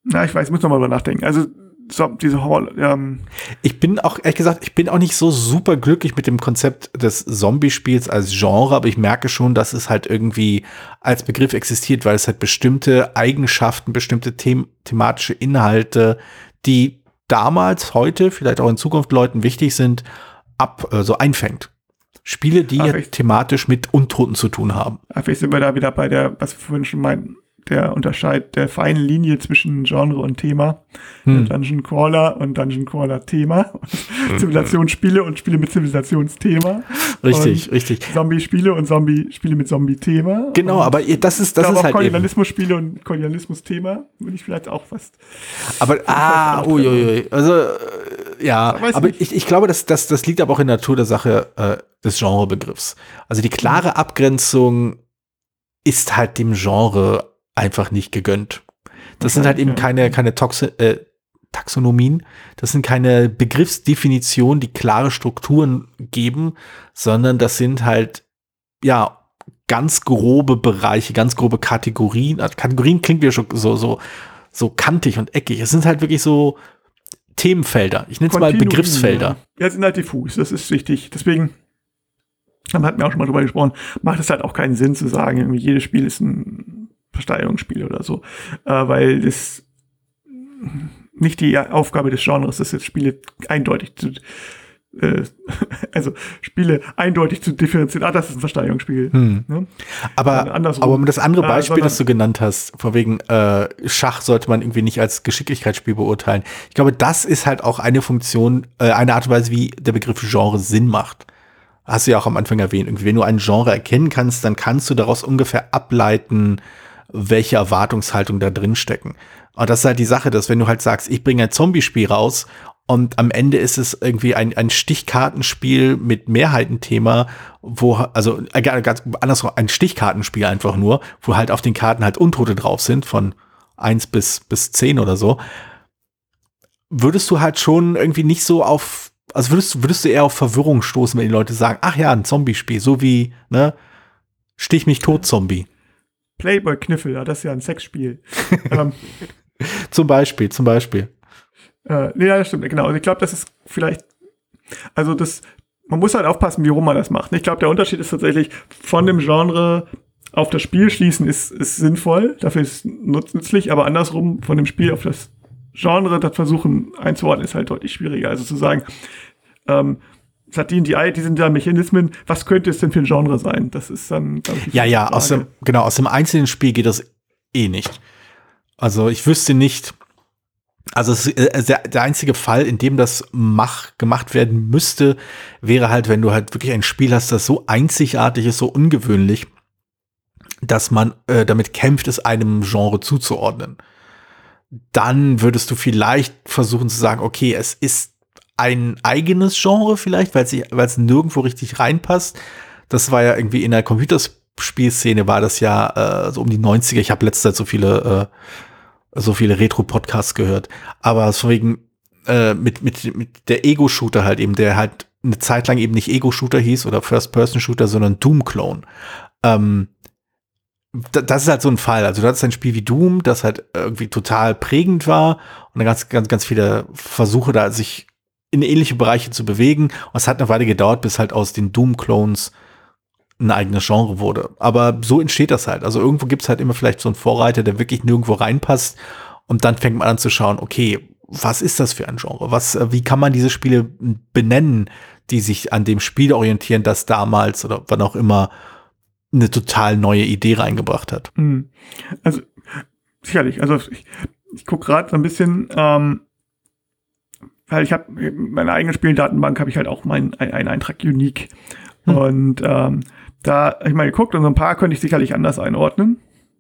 Na, ich weiß, muss noch mal drüber nachdenken. Also so, diese Hall. Ähm ich bin auch, ehrlich gesagt, ich bin auch nicht so super glücklich mit dem Konzept des Zombie-Spiels als Genre, aber ich merke schon, dass es halt irgendwie als Begriff existiert, weil es halt bestimmte Eigenschaften, bestimmte them thematische Inhalte, die damals, heute, vielleicht auch in Zukunft Leuten wichtig sind, ab, äh, so einfängt. Spiele, die Ach, thematisch mit Untoten zu tun haben. Vielleicht sind wir da wieder bei der, was wir vorhin schon meinten, der Unterscheid der feinen Linie zwischen Genre und Thema. Hm. Dungeon Crawler und Dungeon Crawler Thema. Zivilisationsspiele und Spiele mit Zivilisationsthema. Richtig, richtig. Zombie-Spiele und Zombie-Spiele mit Zombie-Thema. Genau, und aber das ist, das ist halt. Kolonialismus-Spiele und Kolonialismus-Thema würde ich vielleicht auch fast. Aber, ah, uiuiui. Also, äh, ja, aber ich, ich glaube, dass, dass, das liegt aber auch in der Natur der Sache äh, des Genrebegriffs. Also die klare Abgrenzung ist halt dem Genre einfach nicht gegönnt. Das okay, sind halt eben keine, keine Toxi äh, Taxonomien, das sind keine Begriffsdefinitionen, die klare Strukturen geben, sondern das sind halt, ja, ganz grobe Bereiche, ganz grobe Kategorien. Also Kategorien klingt ja schon so, so, so kantig und eckig. Es sind halt wirklich so Themenfelder. Ich nenne es mal Begriffsfelder. Ja, sind halt diffus, das ist wichtig. Deswegen, man hat mir auch schon mal drüber gesprochen, macht es halt auch keinen Sinn zu sagen, irgendwie jedes Spiel ist ein Versteigerungsspiel oder so, äh, weil das nicht die Aufgabe des Genres ist, jetzt Spiele eindeutig zu, äh, also Spiele eindeutig zu differenzieren. Ah, das ist ein Versteigerungsspiel. Hm. Ne? Aber, aber das andere äh, Beispiel, äh, das du genannt hast, von wegen äh, Schach sollte man irgendwie nicht als Geschicklichkeitsspiel beurteilen. Ich glaube, das ist halt auch eine Funktion, äh, eine Art und Weise, wie der Begriff Genre Sinn macht. Hast du ja auch am Anfang erwähnt. Irgendwie, wenn du ein Genre erkennen kannst, dann kannst du daraus ungefähr ableiten, welche Erwartungshaltung da drin stecken. Und das ist halt die Sache, dass wenn du halt sagst, ich bringe ein Zombie-Spiel raus und am Ende ist es irgendwie ein, ein Stichkartenspiel mit Mehrheitenthema, wo, also äh, ganz andersrum, ein Stichkartenspiel einfach nur, wo halt auf den Karten halt Untote drauf sind, von eins bis, bis zehn oder so, würdest du halt schon irgendwie nicht so auf, also würdest, würdest du eher auf Verwirrung stoßen, wenn die Leute sagen, ach ja, ein Zombie-Spiel, so wie, ne, Stich mich tot, Zombie. Playboy-Kniffel, ja, das ist ja ein Sexspiel. ähm, zum Beispiel, zum Beispiel. Äh, nee, ja, das stimmt, genau. Also ich glaube, das ist vielleicht, also das, man muss halt aufpassen, wie rum man das macht. Ich glaube, der Unterschied ist tatsächlich von dem Genre auf das Spiel schließen ist, ist sinnvoll, dafür ist es nützlich, aber andersrum von dem Spiel auf das Genre das versuchen einzuordnen ist halt deutlich schwieriger. Also zu sagen, ähm, die, die, die sind da Mechanismen, was könnte es denn für ein Genre sein? Das ist dann, ich, Ja, ja, aus dem, genau, aus dem einzelnen Spiel geht das eh nicht. Also ich wüsste nicht, also es, äh, der, der einzige Fall, in dem das mach, gemacht werden müsste, wäre halt, wenn du halt wirklich ein Spiel hast, das so einzigartig ist, so ungewöhnlich, dass man äh, damit kämpft, es einem Genre zuzuordnen. Dann würdest du vielleicht versuchen zu sagen, okay, es ist ein eigenes Genre vielleicht, weil es nirgendwo richtig reinpasst. Das war ja irgendwie in der Computerspielszene war das ja äh, so um die 90er. Ich habe letzte Zeit so viele, äh, so viele Retro-Podcasts gehört. Aber so wegen äh, mit, mit, mit der Ego-Shooter halt eben, der halt eine Zeit lang eben nicht Ego-Shooter hieß oder First-Person-Shooter, sondern Doom-Clone. Ähm, das ist halt so ein Fall. Also du hattest ein Spiel wie Doom, das halt irgendwie total prägend war und dann ganz, ganz, ganz viele Versuche da sich in ähnliche Bereiche zu bewegen. Und es hat eine Weile gedauert, bis halt aus den Doom-Clones ein eigenes Genre wurde. Aber so entsteht das halt. Also irgendwo gibt es halt immer vielleicht so einen Vorreiter, der wirklich nirgendwo reinpasst. Und dann fängt man an zu schauen, okay, was ist das für ein Genre? Was, äh, wie kann man diese Spiele benennen, die sich an dem Spiel orientieren, das damals oder wann auch immer eine total neue Idee reingebracht hat? Hm. Also sicherlich. Also ich, ich gucke gerade so ein bisschen, ähm, weil ich habe meine eigene Spieldatenbank habe ich halt auch meinen einen Eintrag unique hm. und ähm, da habe ich mal geguckt und so ein paar könnte ich sicherlich anders einordnen.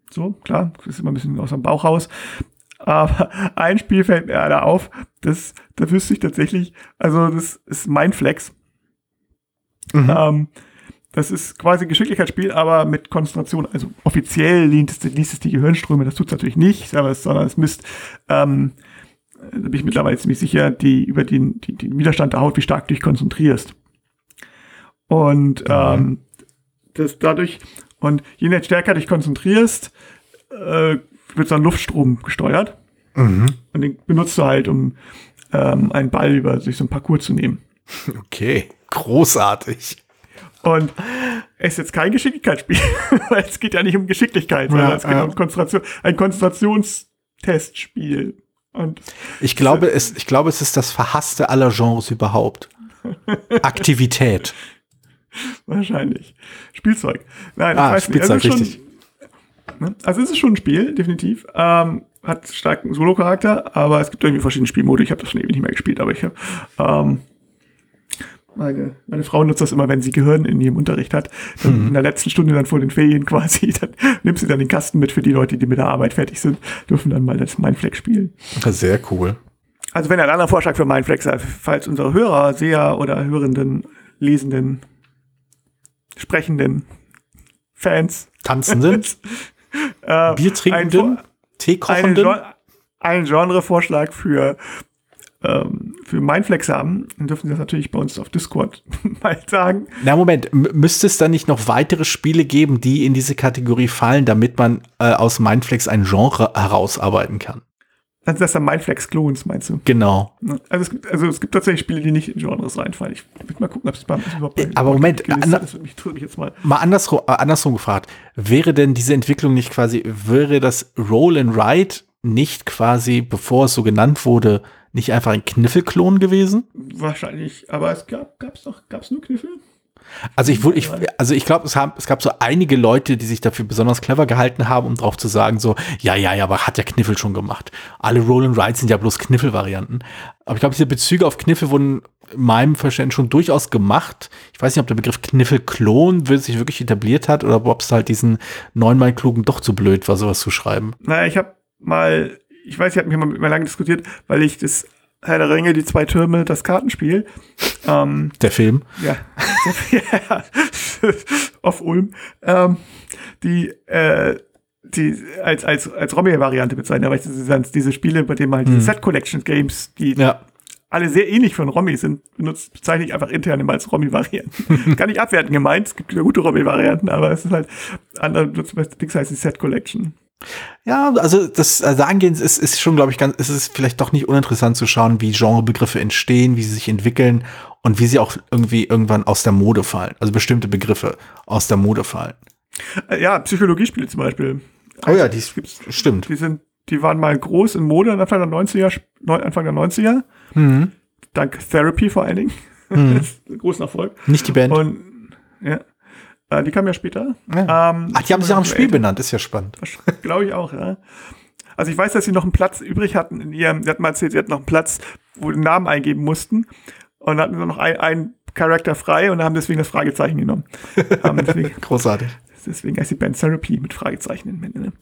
So, klar, das ist immer ein bisschen aus dem Bauch raus. Aber ein Spiel fällt mir da auf, das, da wüsste ich tatsächlich, also das ist Mindflex. Mhm. Ähm, das ist quasi ein Geschicklichkeitsspiel, aber mit Konzentration. Also offiziell liest es, liest es die Gehirnströme, das tut es natürlich nicht, aber es, sondern es misst, ähm, da bin ich mittlerweile ziemlich sicher, die über den, die, den Widerstand der Haut, wie stark du dich konzentrierst. Und mhm. ähm, das dadurch, und je stärker dich konzentrierst, äh, wird so ein Luftstrom gesteuert. Mhm. Und den benutzt du halt, um ähm, einen Ball über sich so ein Parcours zu nehmen. Okay, großartig. Und es ist jetzt kein Geschicklichkeitsspiel, weil es geht ja nicht um Geschicklichkeit, sondern ja, es geht ja. um Konzentration, ein Konzentrationstestspiel. Und ich glaube, es, ich glaube, es ist das verhasste aller Genres überhaupt. Aktivität. Wahrscheinlich. Spielzeug. Nein, ah, Spielzeug, also richtig. Ne? Also es ist schon ein Spiel, definitiv. Ähm, hat starken Solo-Charakter, aber es gibt irgendwie verschiedene Spielmodi. Ich habe das schon ewig nicht mehr gespielt, aber ich habe ähm, meine, meine Frau nutzt das immer, wenn sie Gehirn in ihrem Unterricht hat. Mhm. In der letzten Stunde dann vor den Ferien quasi, dann nimmt sie dann den Kasten mit für die Leute, die mit der Arbeit fertig sind, dürfen dann mal das Mindflex spielen. Sehr cool. Also wenn ihr einen anderen Vorschlag für Mindflex habt, falls unsere Hörer, Seher oder Hörenden, Lesenden, Sprechenden, Fans, Tanzenden äh, Biertrinkenden, Teekochenden. Ein, Genrevorschlag für ähm, für Mindflex haben, dann dürfen Sie das natürlich bei uns auf Discord mal sagen. Na Moment, M müsste es dann nicht noch weitere Spiele geben, die in diese Kategorie fallen, damit man äh, aus Mindflex ein Genre herausarbeiten kann? Sind das dann Mindflex-Clones, meinst du? Genau. Also es, gibt, also es gibt tatsächlich Spiele, die nicht in Genres reinfallen. Ich will mal gucken, ob es bei überhaupt äh, Aber Moment, das mich, mich jetzt mal. mal andersrum, äh, andersrum gefragt. Wäre denn diese Entwicklung nicht quasi, wäre das Roll and Write nicht quasi, bevor es so genannt wurde, nicht einfach ein Kniffelklon gewesen? Wahrscheinlich, aber es gab gab's doch gab's nur Kniffel? Also ich, ich also ich glaube, es, es gab so einige Leute, die sich dafür besonders clever gehalten haben, um drauf zu sagen, so, ja, ja, ja, aber hat ja Kniffel schon gemacht. Alle Roll and Ride sind ja bloß Kniffel-Varianten. Aber ich glaube, diese Bezüge auf Kniffel wurden in meinem Verständnis schon durchaus gemacht. Ich weiß nicht, ob der Begriff Kniffel-Klon sich wirklich etabliert hat oder ob es halt diesen neunmal klugen doch zu blöd war, sowas zu schreiben. Naja, ich habe mal, ich weiß, ich habe mich mal mit mir lange diskutiert, weil ich das Herr der Ringe, die zwei Türme, das Kartenspiel. Ähm, der Film. Ja. ja. Auf Ulm. Ähm, die, äh, die als, als, als Romy-Variante bezeichnen, aber diese, diese Spiele, bei denen man halt mhm. diese Set-Collection-Games, die ja. alle sehr ähnlich von Romy sind, benutzt, bezeichne ich einfach intern immer als Romy-Varianten. Kann nicht abwerten gemeint, es gibt gute Romy-Varianten, aber es ist halt andere, Dings heißt die Set-Collection. Ja, also das also angehend ist, ist schon, glaube ich, ganz, ist es vielleicht doch nicht uninteressant zu schauen, wie Genrebegriffe entstehen, wie sie sich entwickeln und wie sie auch irgendwie irgendwann aus der Mode fallen. Also bestimmte Begriffe aus der Mode fallen. Äh, ja, Psychologiespiele zum Beispiel. Oh ja, die gibt's, stimmt. Die sind, die waren mal groß in Mode Anfang der 90er, Anfang der 90er. Mhm. Dank Therapy vor allen Dingen. Mhm. großen Erfolg. Nicht die Band. Und, ja. Äh, die kam ja später. Ja. Ähm, Ach, die haben sich auch im Spiel benannt, ist ja spannend. Glaube ich auch, ja. Also ich weiß, dass sie noch einen Platz übrig hatten in ihrem, sie hatten mal erzählt, sie hatten noch einen Platz, wo sie den Namen eingeben mussten und dann hatten sie noch einen, einen Charakter frei und haben deswegen das Fragezeichen genommen. deswegen, Großartig. Deswegen heißt die Band Therapy mit Fragezeichen im Ende. Ne?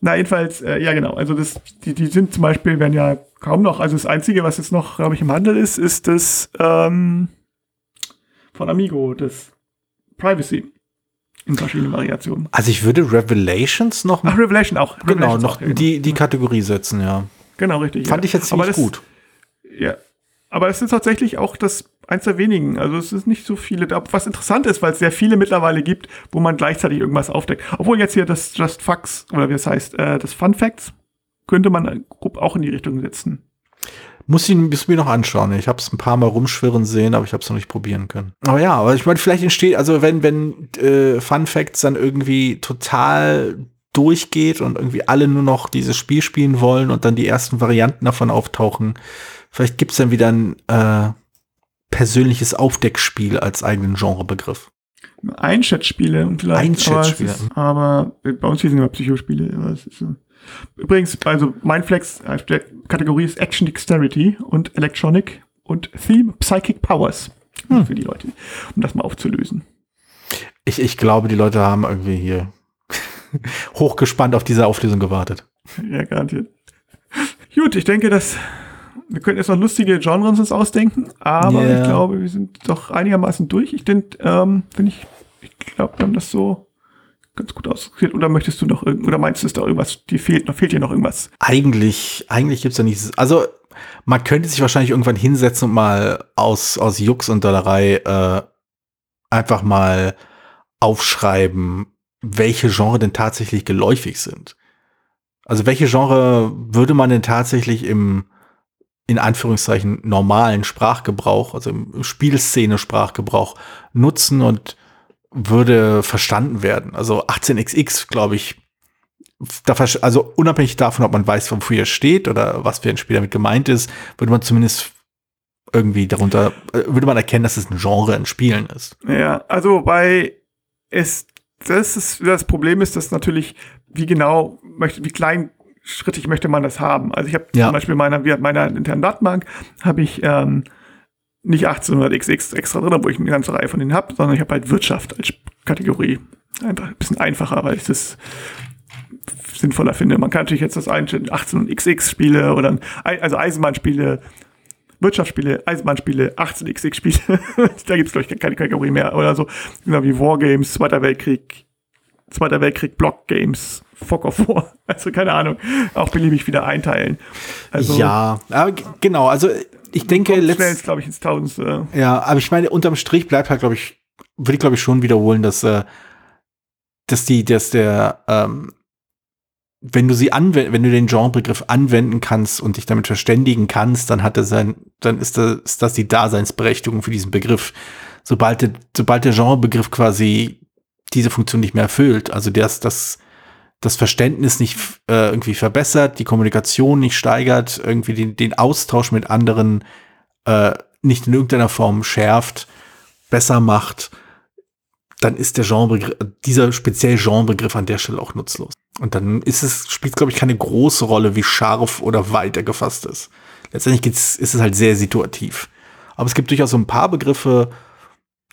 Na, jedenfalls, äh, ja genau. Also das, die, die sind zum Beispiel, werden ja kaum noch, also das Einzige, was jetzt noch, glaube ich, im Handel ist, ist das ähm, von Amigo, das Privacy. In verschiedenen Variationen. Also ich würde Revelations noch. Ach, Revelation auch. Genau, Revelations noch auch, ja, genau. die, die Kategorie setzen, ja. Genau, richtig. Fand ja. ich jetzt ziemlich das, gut. Ja. Aber es ist tatsächlich auch das eins der wenigen. Also es ist nicht so viele. Was interessant ist, weil es sehr viele mittlerweile gibt, wo man gleichzeitig irgendwas aufdeckt. Obwohl jetzt hier das Just Facts, oder wie es heißt, äh, das Fun Facts, könnte man grob auch in die Richtung setzen. Muss ich muss mir noch anschauen. Ich habe es ein paar Mal rumschwirren sehen, aber ich habe es noch nicht probieren können. Aber ja, aber ich meine, vielleicht entsteht, also wenn, wenn äh, Fun Facts dann irgendwie total durchgeht und irgendwie alle nur noch dieses Spiel spielen wollen und dann die ersten Varianten davon auftauchen, vielleicht gibt's dann wieder ein äh, persönliches Aufdeckspiel als eigenen Genrebegriff. Einschätzspiele und vielleicht. Einschätzspiele. Aber, aber bei uns hier sind immer Psychospiele. aber es ist so. Übrigens, also Mindflex, äh, der Kategorie ist Action Dexterity und Electronic und Theme Psychic Powers. Hm. Für die Leute, um das mal aufzulösen. Ich, ich glaube, die Leute haben irgendwie hier hochgespannt auf diese Auflösung gewartet. Ja, garantiert. Gut, ich denke, dass wir könnten jetzt noch lustige Genres uns ausdenken, aber Ja. ich glaube, wir sind doch einigermaßen durch. Ich denke, ähm, wenn ich, ich glaube, wir haben das so ganz gut ausgeführt. Oder möchtest du noch irgend, oder meinst du, ist da irgendwas, dir fehlt noch, fehlt dir noch irgendwas? Eigentlich, eigentlich gibt's da nichts. Also, man könnte sich wahrscheinlich irgendwann hinsetzen und mal aus, aus Jux und Dollerei äh, einfach mal aufschreiben, welche Genre denn tatsächlich geläufig sind. Also welche Genre würde man denn tatsächlich im in Anführungszeichen normalen Sprachgebrauch, also im Spielszene-Sprachgebrauch nutzen und würde verstanden werden. Also 18xx, glaube ich, da, also unabhängig davon, ob man weiß, wofür er steht oder was für ein Spiel damit gemeint ist, würde man zumindest irgendwie darunter, äh, würde man erkennen, dass es ein Genre in Spielen ist. Ja, also wobei es, das ist, das Problem ist, dass natürlich, wie genau möchte, wie kleinschrittig möchte man das haben. Also ich habe Ja. zum Beispiel in meiner, wie meiner internen Datenbank habe ich ähm, nicht 1800xx extra drin, wo ich eine ganze Reihe von denen habe, sondern ich habe halt Wirtschaft als Kategorie. Einfach ein bisschen einfacher, weil ich das sinnvoller finde. Man kann natürlich jetzt das einstellen, 18xx-Spiele oder also Eisenbahnspiele, Wirtschaftsspiele, Eisenbahnspiele, 18xx-Spiele. da gibt es, glaube ich, keine Kategorie mehr oder so. Genau wie Wargames, Zweiter Weltkrieg, Zweiter Weltkrieg, Block Games, of War. Also keine Ahnung, auch beliebig wieder einteilen. Also ja, genau, also ich denke, schnell letzt, ist, glaube ich, ins Tausendste. Ja, aber ich meine, unterm Strich bleibt halt, glaube ich, würde ich, glaube ich, schon wiederholen, dass, äh, dass die, dass der, ähm, wenn du sie anwenden, wenn du den Genrebegriff anwenden kannst und dich damit verständigen kannst, dann hat er sein, dann ist das, ist das die Daseinsberechtigung für diesen Begriff. Sobald der, sobald der Genrebegriff quasi diese Funktion nicht mehr erfüllt, also das, das, das Verständnis nicht äh, irgendwie verbessert, die Kommunikation nicht steigert, irgendwie den, den Austausch mit anderen äh, nicht in irgendeiner Form schärft, besser macht, dann ist der Genrebegriff, dieser spezielle Genrebegriff an der Stelle auch nutzlos. Und dann ist es, spielt, glaube ich, keine große Rolle, wie scharf oder weit er gefasst ist. Letztendlich geht's, ist es halt sehr situativ. Aber es gibt durchaus so ein paar Begriffe,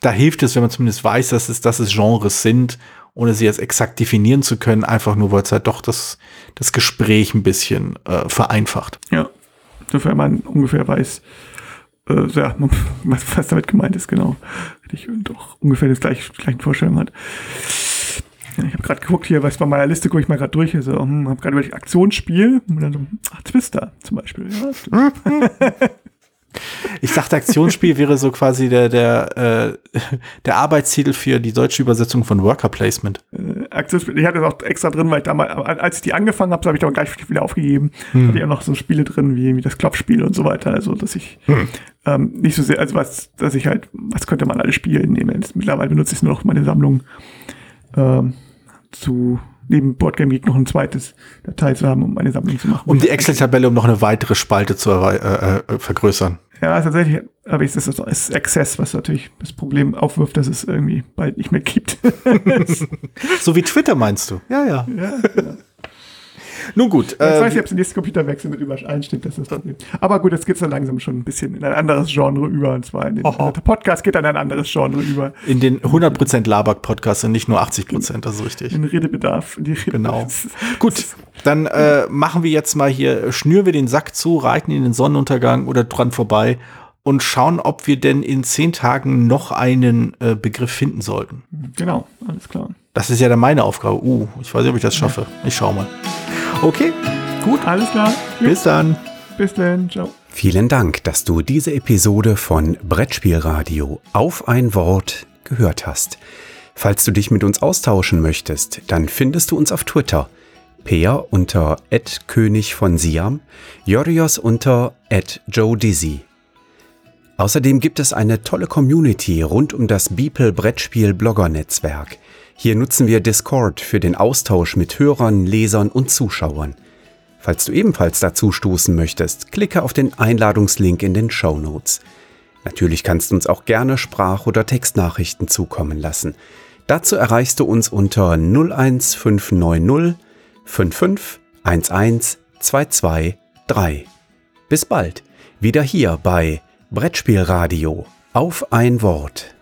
da hilft es, wenn man zumindest weiß, dass es, dass es Genres sind, ohne sie jetzt exakt definieren zu können, einfach nur, weil es halt doch das, das Gespräch ein bisschen äh, vereinfacht. Ja, sofern man ungefähr weiß, äh, ja, was, was damit gemeint ist, genau. Richtig, und doch ungefähr das gleiche, gleichen Vorstellung hat. Ich habe gerade geguckt hier, was bei meiner Liste gucke ich mal gerade durch. Also, hm, habe gerade über die Aktionsspiel und dann so, ach, Twister zum Beispiel. Ja. Ich dachte, Aktionsspiel wäre so quasi der, der, äh, der Arbeitstitel für die deutsche Übersetzung von Worker Placement. äh, Aktionsspiel. Ich hatte das auch extra drin, weil ich damals, als ich die angefangen habe, habe ich aber gleich wieder aufgegeben. Hm. Hatte ich auch noch so Spiele drin, wie, wie das Klopfspiel und so weiter. Also, dass ich Hm. ähm, nicht so sehr, also was, dass ich halt, was könnte man alles spielen? Nee, mittlerweile benutze ich nur noch meine Sammlung ähm, zu neben Boardgame Geek noch ein zweites Datei zu haben, um meine Sammlung zu machen. Um die Excel-Tabelle um noch eine weitere Spalte zu äh, äh, vergrößern. Ja, tatsächlich habe ich das ist das Access, was natürlich das Problem aufwirft, dass es irgendwie bald nicht mehr gibt. So wie Twitter meinst du? Ja, ja. ja, Nun gut. Jetzt äh, weiß ich, ob es den nächsten Computerwechsel mit übereinstimmt, das ist das Problem. Aber gut, jetzt geht es dann langsam schon ein bisschen in ein anderes Genre über. Und zwar in den, also der Podcast geht dann in ein anderes Genre über. In den 100% Labak-Podcast und nicht nur 80%, das ist richtig. In Redebedarf. In die Rede genau. gut, dann äh, machen wir jetzt mal hier, schnüren wir den Sack zu, reiten in den Sonnenuntergang oder dran vorbei und schauen, ob wir denn in zehn Tagen noch einen äh, Begriff finden sollten. Genau, alles klar. Das ist ja dann meine Aufgabe. Uh, ich weiß nicht, ob ich das schaffe. Ich schau mal. Okay, gut. Alles klar. Bis dann. Bis dann. Ciao. Vielen Dank, dass du diese Episode von Brettspielradio auf ein Wort gehört hast. Falls du dich mit uns austauschen möchtest, dann findest du uns auf Twitter. Peer unter König von Siam, Jorios unter Joe Dizzy. Außerdem gibt es eine tolle Community rund um das Beeple Brettspiel Blogger Netzwerk. Hier nutzen wir Discord für den Austausch mit Hörern, Lesern und Zuschauern. Falls du ebenfalls dazu stoßen möchtest, klicke auf den Einladungslink in den Show Notes. Natürlich kannst du uns auch gerne Sprach- oder Textnachrichten zukommen lassen. Dazu erreichst du uns unter 01590 55 11 223. Bis bald, wieder hier bei Brettspielradio auf ein Wort.